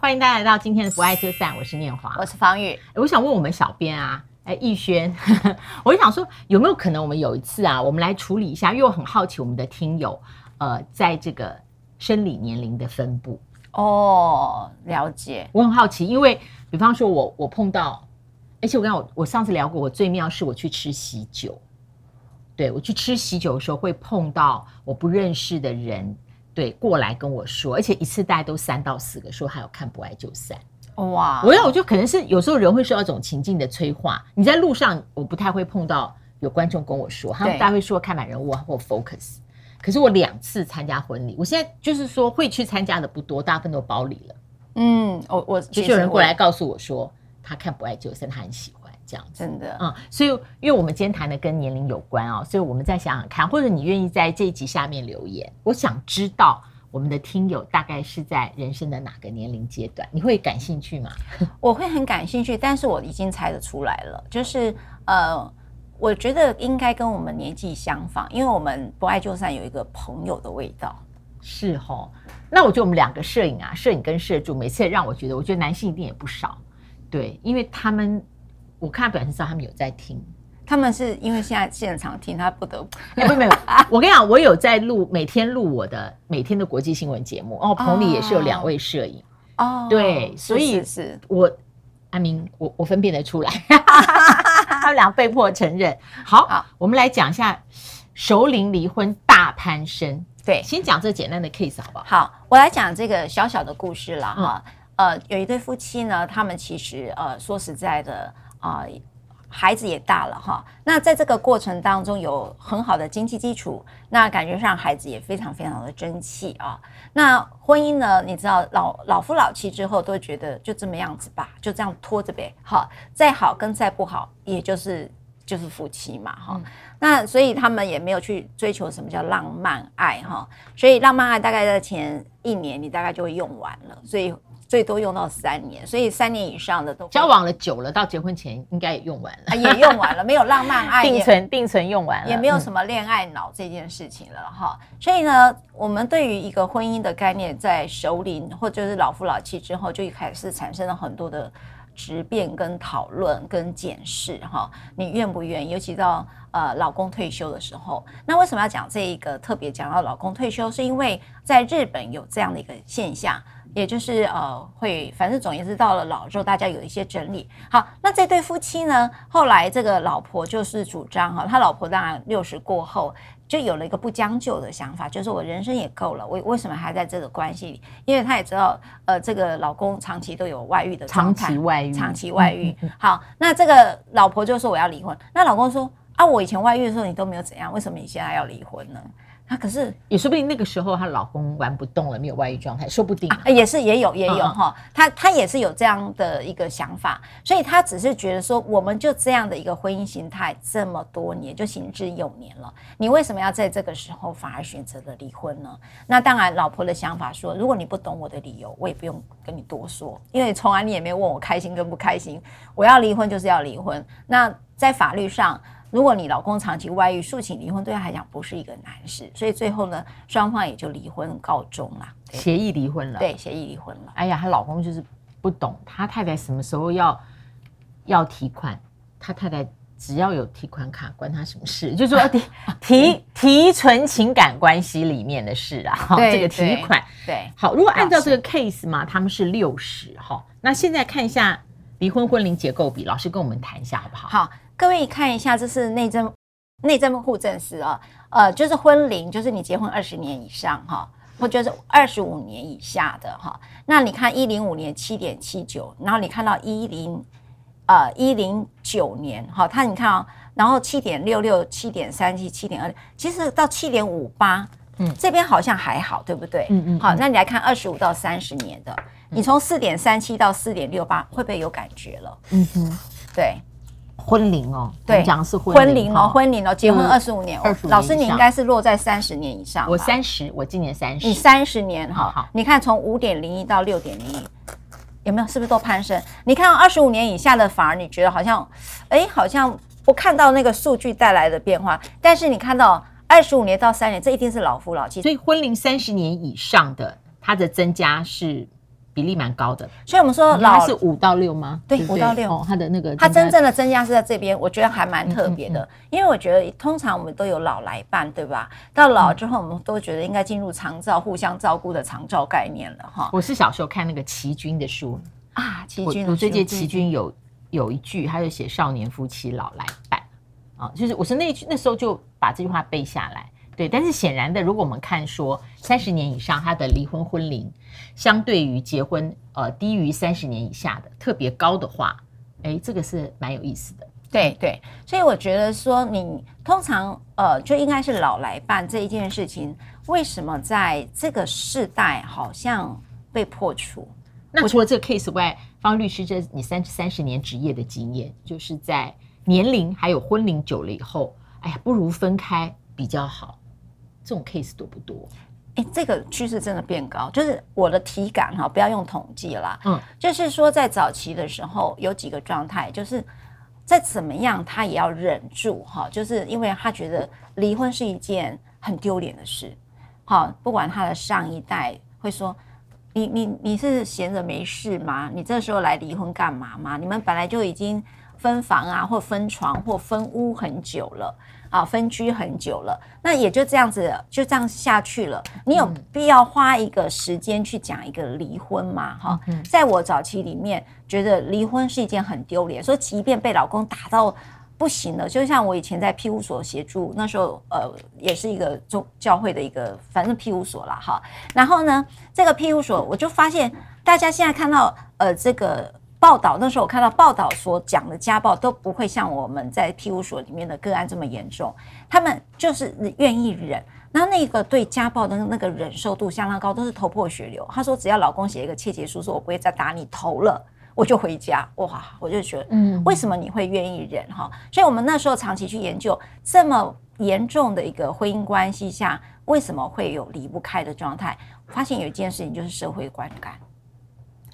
欢迎大家来到今天的不爱就散，我是念华，我是方宇。我想问我们小编啊，哎，逸轩，我就想说有没有可能我们有一次啊，我们来处理一下，因为我很好奇我们的听友，呃，在这个生理年龄的分布。哦，了解。我很好奇，因为比方说我我碰到，而且我跟我我上次聊过，我最妙是我去吃喜酒，对，我去吃喜酒的时候会碰到我不认识的人。对，过来跟我说，而且一次大概都三到四个，说还有看不爱就散。哇！我要我就可能是有时候人会受到一种情境的催化。你在路上，我不太会碰到有观众跟我说，他们大概会说看满人物或 focus。可是我两次参加婚礼，我现在就是说会去参加的不多，大部分都包里了。嗯，我我就是有人过来告诉我说，他看不爱就散，他很喜欢。这样真的，嗯，所以因为我们今天谈的跟年龄有关啊、哦，所以我们再想想看，或者你愿意在这一集下面留言，我想知道我们的听友大概是在人生的哪个年龄阶段，你会感兴趣吗？我会很感兴趣，但是我已经猜得出来了，就是呃，我觉得应该跟我们年纪相仿，因为我们不爱就散有一个朋友的味道，是哦。那我觉得我们两个摄影啊，摄影跟摄助，每次也让我觉得，我觉得男性一定也不少，对，因为他们。我看表情上他们有在听，他们是因为现在现场听，他不得不。没有没有，我跟你讲，我有在录，每天录我的每天的国际新闻节目。哦，棚里也是有两位摄影。哦，对，所以是，我阿明，我我分辨得出来，他们俩被迫承认。好，好，我们来讲一下熟龄离婚大攀升。对，先讲这简单的 case 好不好？好，我来讲这个小小的故事了哈。嗯、呃，有一对夫妻呢，他们其实呃说实在的。啊、呃，孩子也大了哈。那在这个过程当中，有很好的经济基础，那感觉上孩子也非常非常的争气啊。那婚姻呢，你知道老老夫老妻之后，都觉得就这么样子吧，就这样拖着呗。好，再好跟再不好，也就是就是夫妻嘛哈。嗯、那所以他们也没有去追求什么叫浪漫爱哈。所以浪漫爱大概在前一年，你大概就会用完了。所以。最多用到三年，所以三年以上的都交往了久了，到结婚前应该也用完了，啊、也用完了，没有浪漫爱，定存定存用完了，也没有什么恋爱脑这件事情了哈。嗯、所以呢，我们对于一个婚姻的概念，在熟龄或者是老夫老妻之后，就开始产生了很多的质变、跟讨论、跟检视哈。你愿不愿意？尤其到呃老公退休的时候，那为什么要讲这一个特别讲到老公退休？是因为在日本有这样的一个现象。也就是呃，会反正总也是到了老之后，大家有一些整理。好，那这对夫妻呢，后来这个老婆就是主张哈，他老婆当然六十过后就有了一个不将就的想法，就是我人生也够了，我为什么还在这个关系里？因为他也知道，呃，这个老公长期都有外遇的状态，长期外遇，长期外遇。好，那这个老婆就说我要离婚，那老公说啊，我以前外遇的时候你都没有怎样，为什么你现在要离婚呢？她、啊、可是也说不定那个时候她老公玩不动了，没有外遇状态，说不定、啊啊、也是也有也有哈，她她、嗯、也是有这样的一个想法，所以她只是觉得说，我们就这样的一个婚姻形态这么多年就行之有年了，你为什么要在这个时候反而选择了离婚呢？那当然，老婆的想法说，如果你不懂我的理由，我也不用跟你多说，因为从来你也没有问我开心跟不开心，我要离婚就是要离婚。那在法律上。如果你老公长期外遇，诉请离婚对他来讲不是一个难事，所以最后呢，双方也就离婚告终了，协议离婚了。对，协议离婚了。哎呀，她老公就是不懂，他太太什么时候要要提款，他太太只要有提款卡，关他什么事？就是说 提提提存情感关系里面的事啊。哈，这个提款对，对好。如果按照这个 case 嘛，他们是六十哈。那现在看一下离婚婚龄结构比，老师跟我们谈一下好不好？好。各位看一下，这是内政内政部户政司啊，呃，就是婚龄，就是你结婚二十年以上哈，或者是二十五年以下的哈。那你看一零五年七点七九，然后你看到一零呃一零九年哈，它你看啊，然后七点六六、七点三七、七点二，其实到七点五八，嗯，这边好像还好，对不对？嗯，嗯嗯。好，那你来看二十五到三十年的，你从四点三七到四点六八，会不会有感觉了？嗯哼，对。婚龄哦，对，讲的是婚龄哦，婚龄哦，结婚二十五年，老师你应该是落在三十年以上。我三十，我今年三十。你三十年哈，好，你看从五点零一到六点零一，有没有？是不是都攀升？你看二十五年以下的，反而你觉得好像，哎，好像不看到那个数据带来的变化。但是你看到二十五年到三年，这一定是老夫老妻。所以婚龄三十年以上的，它的增加是。比例蛮高的。所以我们说老是五到六吗？对，五到六。哦，他的那个，他真正的增加是在这边，我觉得还蛮特别的。嗯嗯嗯，因为我觉得通常我们都有老来伴，对吧？到老了之后，我们都觉得应该进入长照、互相照顾的长照概念了哈。我是小时候看那个齐军的书啊，齐军，我最近齐军有有一句，他就写少年夫妻老来伴啊，就是我是那句那时候就把这句话背下来。对，但是显然的，如果我们看说三十年以上他的离婚婚龄，相对于结婚呃低于三十年以下的特别高的话，哎，这个是蛮有意思的。对对，所以我觉得说你通常呃就应该是老来办这一件事情，为什么在这个世代好像被破除？那除了这个 case 外，方律师这你三三十年职业的经验，就是在年龄还有婚龄久了以后，哎呀，不如分开比较好。这种 case 多不多？哎，这个趋势真的变高，就是我的体感哈，不要用统计啦。嗯，就是说在早期的时候有几个状态，就是再怎么样他也要忍住哈，就是因为他觉得离婚是一件很丢脸的事。好，不管他的上一代会说，你你你是闲着没事吗？你这时候来离婚干嘛吗？你们本来就已经分房啊，或分床或分屋很久了。啊，分居很久了，那也就这样子，就这样下去了。你有必要花一个时间去讲一个离婚吗？哈、嗯，在我早期里面，觉得离婚是一件很丢脸，说即便被老公打到不行了，就像我以前在庇护所协助，那时候呃，也是一个宗教会的一个，反正庇护所啦。哈。然后呢，这个庇护所，我就发现大家现在看到呃这个。报道那时候，我看到报道所讲的家暴都不会像我们在庇护所里面的个案这么严重，他们就是愿意忍，那那个对家暴的那个忍受度相当高，都是头破血流。他说，只要老公写一个切结书，说我不会再打你头了，我就回家。哇，我就觉得，嗯，为什么你会愿意忍哈？所以我们那时候长期去研究，这么严重的一个婚姻关系下，为什么会有离不开的状态？发现有一件事情就是社会观感，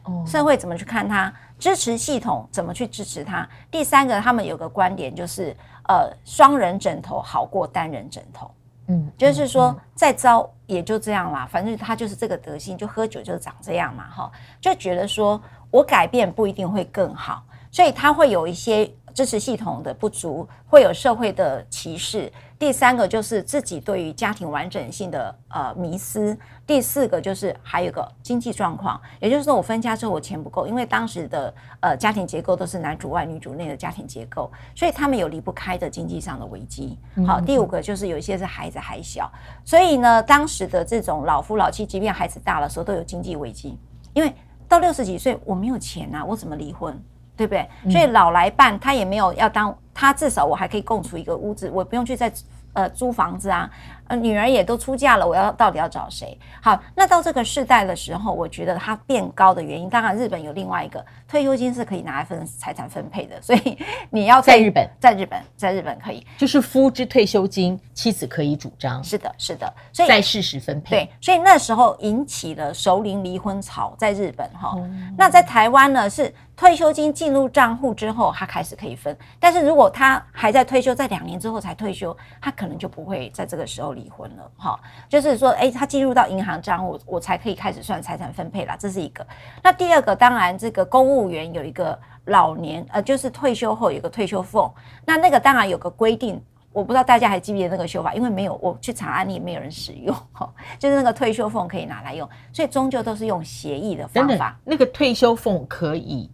哦，社会怎么去看他？支持系统怎么去支持他？第三个，他们有个观点就是，呃，双人枕头好过单人枕头。嗯，就是说再糟也就这样啦，反正他就是这个德性，就喝酒就长这样嘛，哈，就觉得说我改变不一定会更好，所以他会有一些。支持系统的不足，会有社会的歧视。第三个就是自己对于家庭完整性的呃迷思。第四个就是还有个经济状况，也就是说我分家之后我钱不够，因为当时的呃家庭结构都是男主外女主内的家庭结构，所以他们有离不开的经济上的危机。好，第五个就是有一些是孩子还小，所以呢，当时的这种老夫老妻，即便孩子大了时候都有经济危机，因为到六十几岁我没有钱啊，我怎么离婚？对不对？所以老来伴他也没有要当，他至少我还可以共处一个屋子，我不用去再呃租房子啊。呃，女儿也都出嫁了，我要到底要找谁？好，那到这个世代的时候，我觉得它变高的原因，当然日本有另外一个退休金是可以拿来分财产分配的，所以你要在，在日本，在日本，在日本可以，就是夫之退休金，妻子可以主张。是的，是的，所以在事实分配。对，所以那时候引起了熟龄离婚潮，在日本哈、嗯。那在台湾呢，是退休金进入账户之后，他开始可以分，但是如果他还在退休，在两年之后才退休，他可能就不会在这个时候。离婚了，哈，就是说，哎，他进入到银行账户，我才可以开始算财产分配了，这是一个。那第二个，当然，这个公务员有一个老年，呃，就是退休后有个退休俸，那那个当然有个规定，我不知道大家还记不记得那个修法，因为没有，我去查案例，没有人使用，哈，就是那个退休俸可以拿来用，所以终究都是用协议的方法。那个退休俸可以，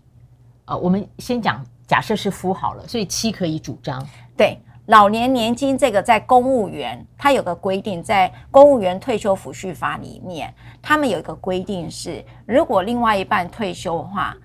呃，我们先讲，假设是夫好了，所以妻可以主张，对。老年年金这个在公务员，它有个规定，在公务员退休抚恤法里面，他们有一个规定是，如果另外一半退休的话，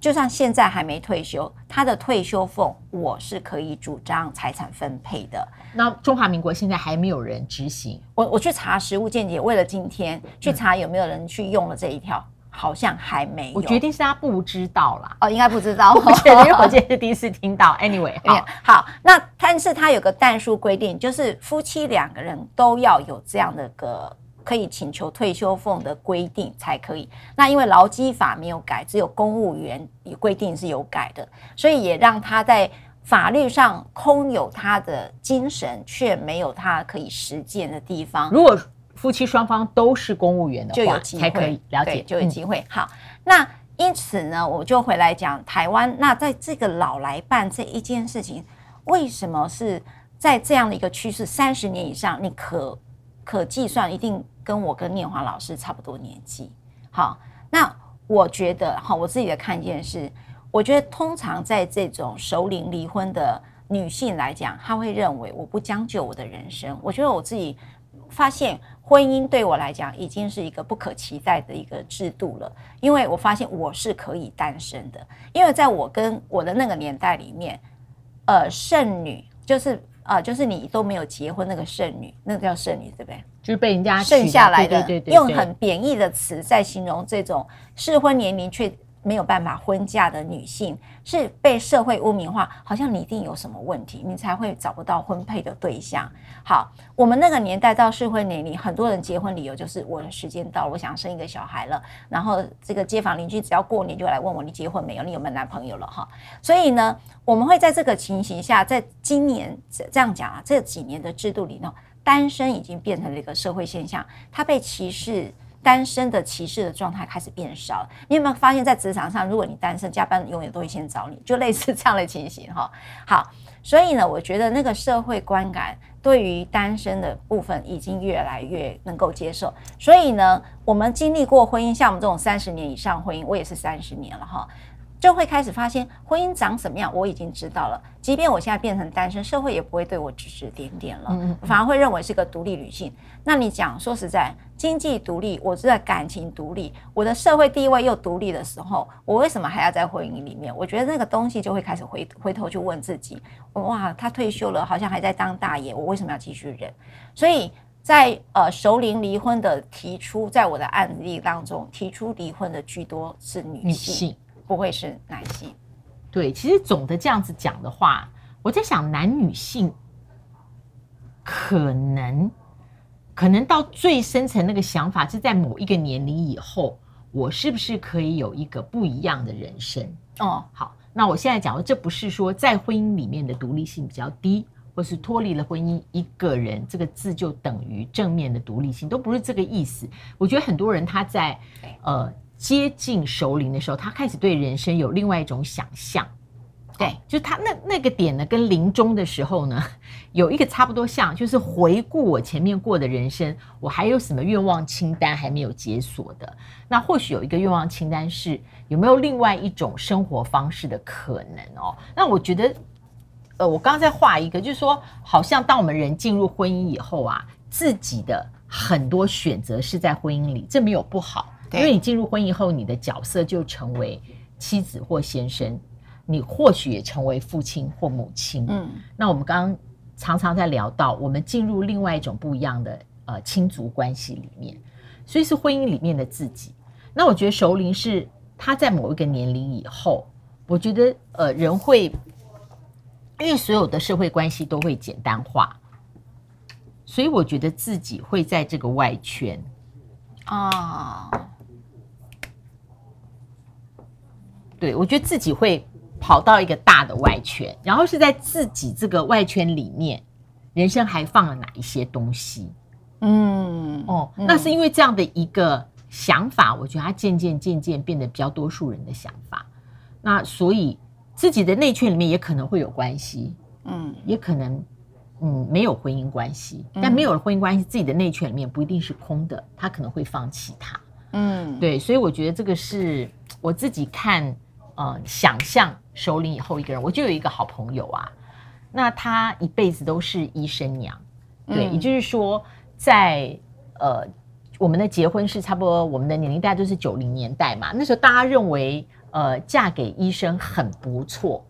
就算现在还没退休，他的退休俸我是可以主张财产分配的。那中华民国现在还没有人执行，我我去查实务见解，为了今天去查有没有人去用了这一条。嗯好像还没有，我决定是他不知道啦。哦，应该不知道。我觉得，因为我今天是第一次听到。Anyway，好，好，那但是他有个但书规定，就是夫妻两个人都要有这样的个可以请求退休俸的规定才可以。那因为劳基法没有改，只有公务员规定是有改的，所以也让他在法律上空有他的精神，却没有他可以实践的地方。如果夫妻双方都是公务员的话，就有机会才可以了解，就有机会。好，那因此呢，我就回来讲台湾。那在这个老来伴这一件事情，为什么是在这样的一个趋势？三十年以上，你可可计算，一定跟我跟念华老师差不多年纪。好，那我觉得，哈，我自己的看见是，我觉得通常在这种熟龄离婚的女性来讲，她会认为我不将就我的人生。我觉得我自己。发现婚姻对我来讲已经是一个不可期待的一个制度了，因为我发现我是可以单身的，因为在我跟我的那个年代里面，呃，剩女就是呃，就是你都没有结婚那个剩女，那个叫剩女，对不对？就是被人家剩下来的，对对对对，用很贬义的词在形容这种适婚年龄却。没有办法婚嫁的女性是被社会污名化，好像你一定有什么问题，你才会找不到婚配的对象。好，我们那个年代到适婚年龄，很多人结婚理由就是我的时间到了，我想生一个小孩了。然后这个街坊邻居只要过年就来问我，你结婚没有？你有没有男朋友了？哈，所以呢，我们会在这个情形下，在今年这样讲啊，这几年的制度里呢，单身已经变成了一个社会现象，它被歧视。单身的歧视的状态开始变少，你有没有发现，在职场上，如果你单身，加班永远都会先找你，就类似这样的情形哈。好，所以呢，我觉得那个社会观感对于单身的部分已经越来越能够接受。所以呢，我们经历过婚姻，像我们这种三十年以上婚姻，我也是三十年了哈。就会开始发现婚姻长什么样，我已经知道了。即便我现在变成单身，社会也不会对我指指点点了，反而会认为是个独立女性。那你讲，说实在，经济独立，我是在感情独立，我的社会地位又独立的时候，我为什么还要在婚姻里面？我觉得那个东西就会开始回回头去问自己：哇，他退休了，好像还在当大爷，我为什么要继续忍？所以在呃熟龄离婚的提出，在我的案例当中，提出离婚的居多是。女性不会是男性，对，其实总的这样子讲的话，我在想男女性可能可能到最深层那个想法是在某一个年龄以后，我是不是可以有一个不一样的人生？哦，好，那我现在讲的这不是说在婚姻里面的独立性比较低，或是脱离了婚姻一个人这个字就等于正面的独立性，都不是这个意思。我觉得很多人他在呃。接近熟龄的时候，他开始对人生有另外一种想象，对，就他那那个点呢，跟临终的时候呢，有一个差不多像，就是回顾我前面过的人生，我还有什么愿望清单还没有解锁的？那或许有一个愿望清单是有没有另外一种生活方式的可能哦？那我觉得，呃，我刚刚在画一个，就是说，好像当我们人进入婚姻以后啊，自己的很多选择是在婚姻里，这没有不好。因为你进入婚姻后，你的角色就成为妻子或先生，你或许也成为父亲或母亲。嗯，那我们刚刚常常在聊到，我们进入另外一种不一样的呃亲族关系里面，所以是婚姻里面的自己。那我觉得熟龄是他在某一个年龄以后，我觉得呃人会，因为所有的社会关系都会简单化，所以我觉得自己会在这个外圈啊。对，我觉得自己会跑到一个大的外圈，然后是在自己这个外圈里面，人生还放了哪一些东西？嗯，哦，那是因为这样的一个想法，我觉得它渐渐渐渐变得比较多数人的想法。那所以自己的内圈里面也可能会有关系，嗯，也可能嗯没有婚姻关系，但没有了婚姻关系，自己的内圈里面不一定是空的，他可能会放弃它。嗯，对，所以我觉得这个是我自己看。呃，想象熟龄以后一个人，我就有一个好朋友啊，那他一辈子都是医生娘，对，嗯、也就是说在，在呃我们的结婚是差不多，我们的年龄大概都是九零年代嘛，那时候大家认为呃嫁给医生很不错，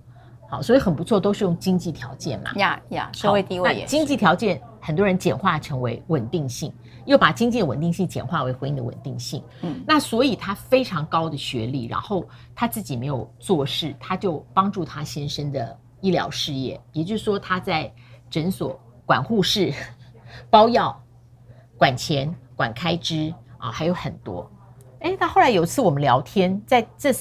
好，所以很不错都是用经济条件嘛，呀呀，社会地位也经济条件，很多人简化成为稳定性。又把经济的稳定性简化为婚姻的稳定性，嗯，那所以他非常高的学历，然后他自己没有做事，他就帮助他先生的医疗事业，也就是说他在诊所管护士、包药、管钱、管开支啊，还有很多。哎，他后来有一次我们聊天，在这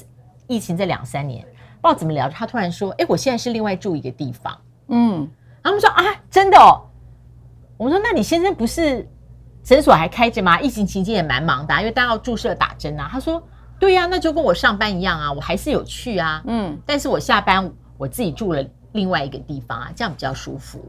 疫情这两三年，不知道怎么聊，他突然说：“哎，我现在是另外住一个地方。”嗯，他们说：“啊，真的哦。”我们说：“那你先生不是？”诊所还开着吗？疫情期间也蛮忙的，因为大家要注射打针啊。他说：“对呀、啊，那就跟我上班一样啊，我还是有去啊。嗯，但是我下班我自己住了另外一个地方啊，这样比较舒服。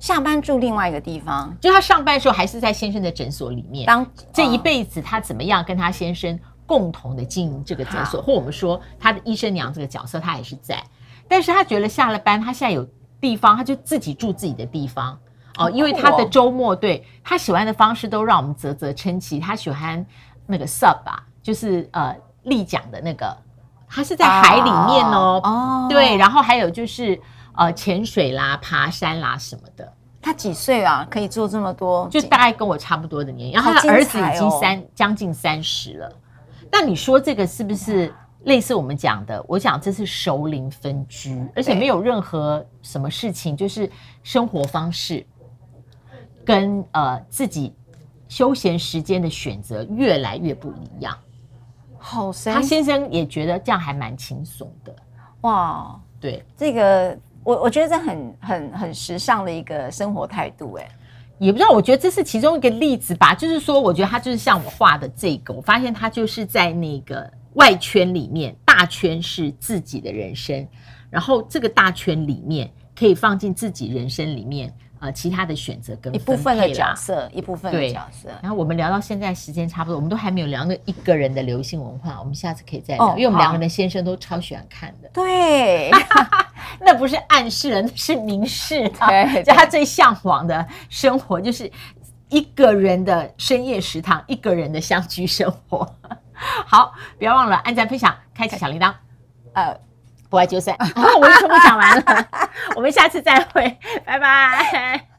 下班住另外一个地方，就他上班的时候还是在先生的诊所里面。当这一辈子他怎么样跟他先生共同的经营这个诊所，或我们说他的医生娘这个角色，他也是在。但是他觉得下了班，他现在有地方，他就自己住自己的地方哦，因为他的周末对他喜欢的方式都让我们啧啧称奇。他喜欢那个 sub 吧，就是呃立桨的那个，他是在海里面哦，哦，对，然后还有就是。呃，潜水啦，爬山啦什么的。他几岁啊？可以做这么多？就大概跟我差不多的年龄。然后他儿子已经三将近三十了。那你说这个是不是类似我们讲的？我讲这是熟龄分居，而且没有任何什么事情，就是生活方式跟呃自己休闲时间的选择越来越不一样。好，他先生也觉得这样还蛮轻松的。哇，对这个。我我觉得这很很很时尚的一个生活态度，哎，也不知道，我觉得这是其中一个例子吧。就是说，我觉得他就是像我画的这个，我发现他就是在那个外圈里面，大圈是自己的人生，然后这个大圈里面可以放进自己人生里面。呃，其他的选择跟一部分的角色，一部分的角色。然后我们聊到现在时间差不多，我们都还没有聊那一个人的流行文化，我们下次可以再聊，哦、因为我们两个人的先生都超喜欢看的。对，那不是暗示了，那是明示的。就他最向往的生活，就是一个人的深夜食堂，一个人的相居生活。好，不要忘了按赞、分享、开启小铃铛。呃。不爱就散，我就全部讲完了，我们下次再会，拜拜。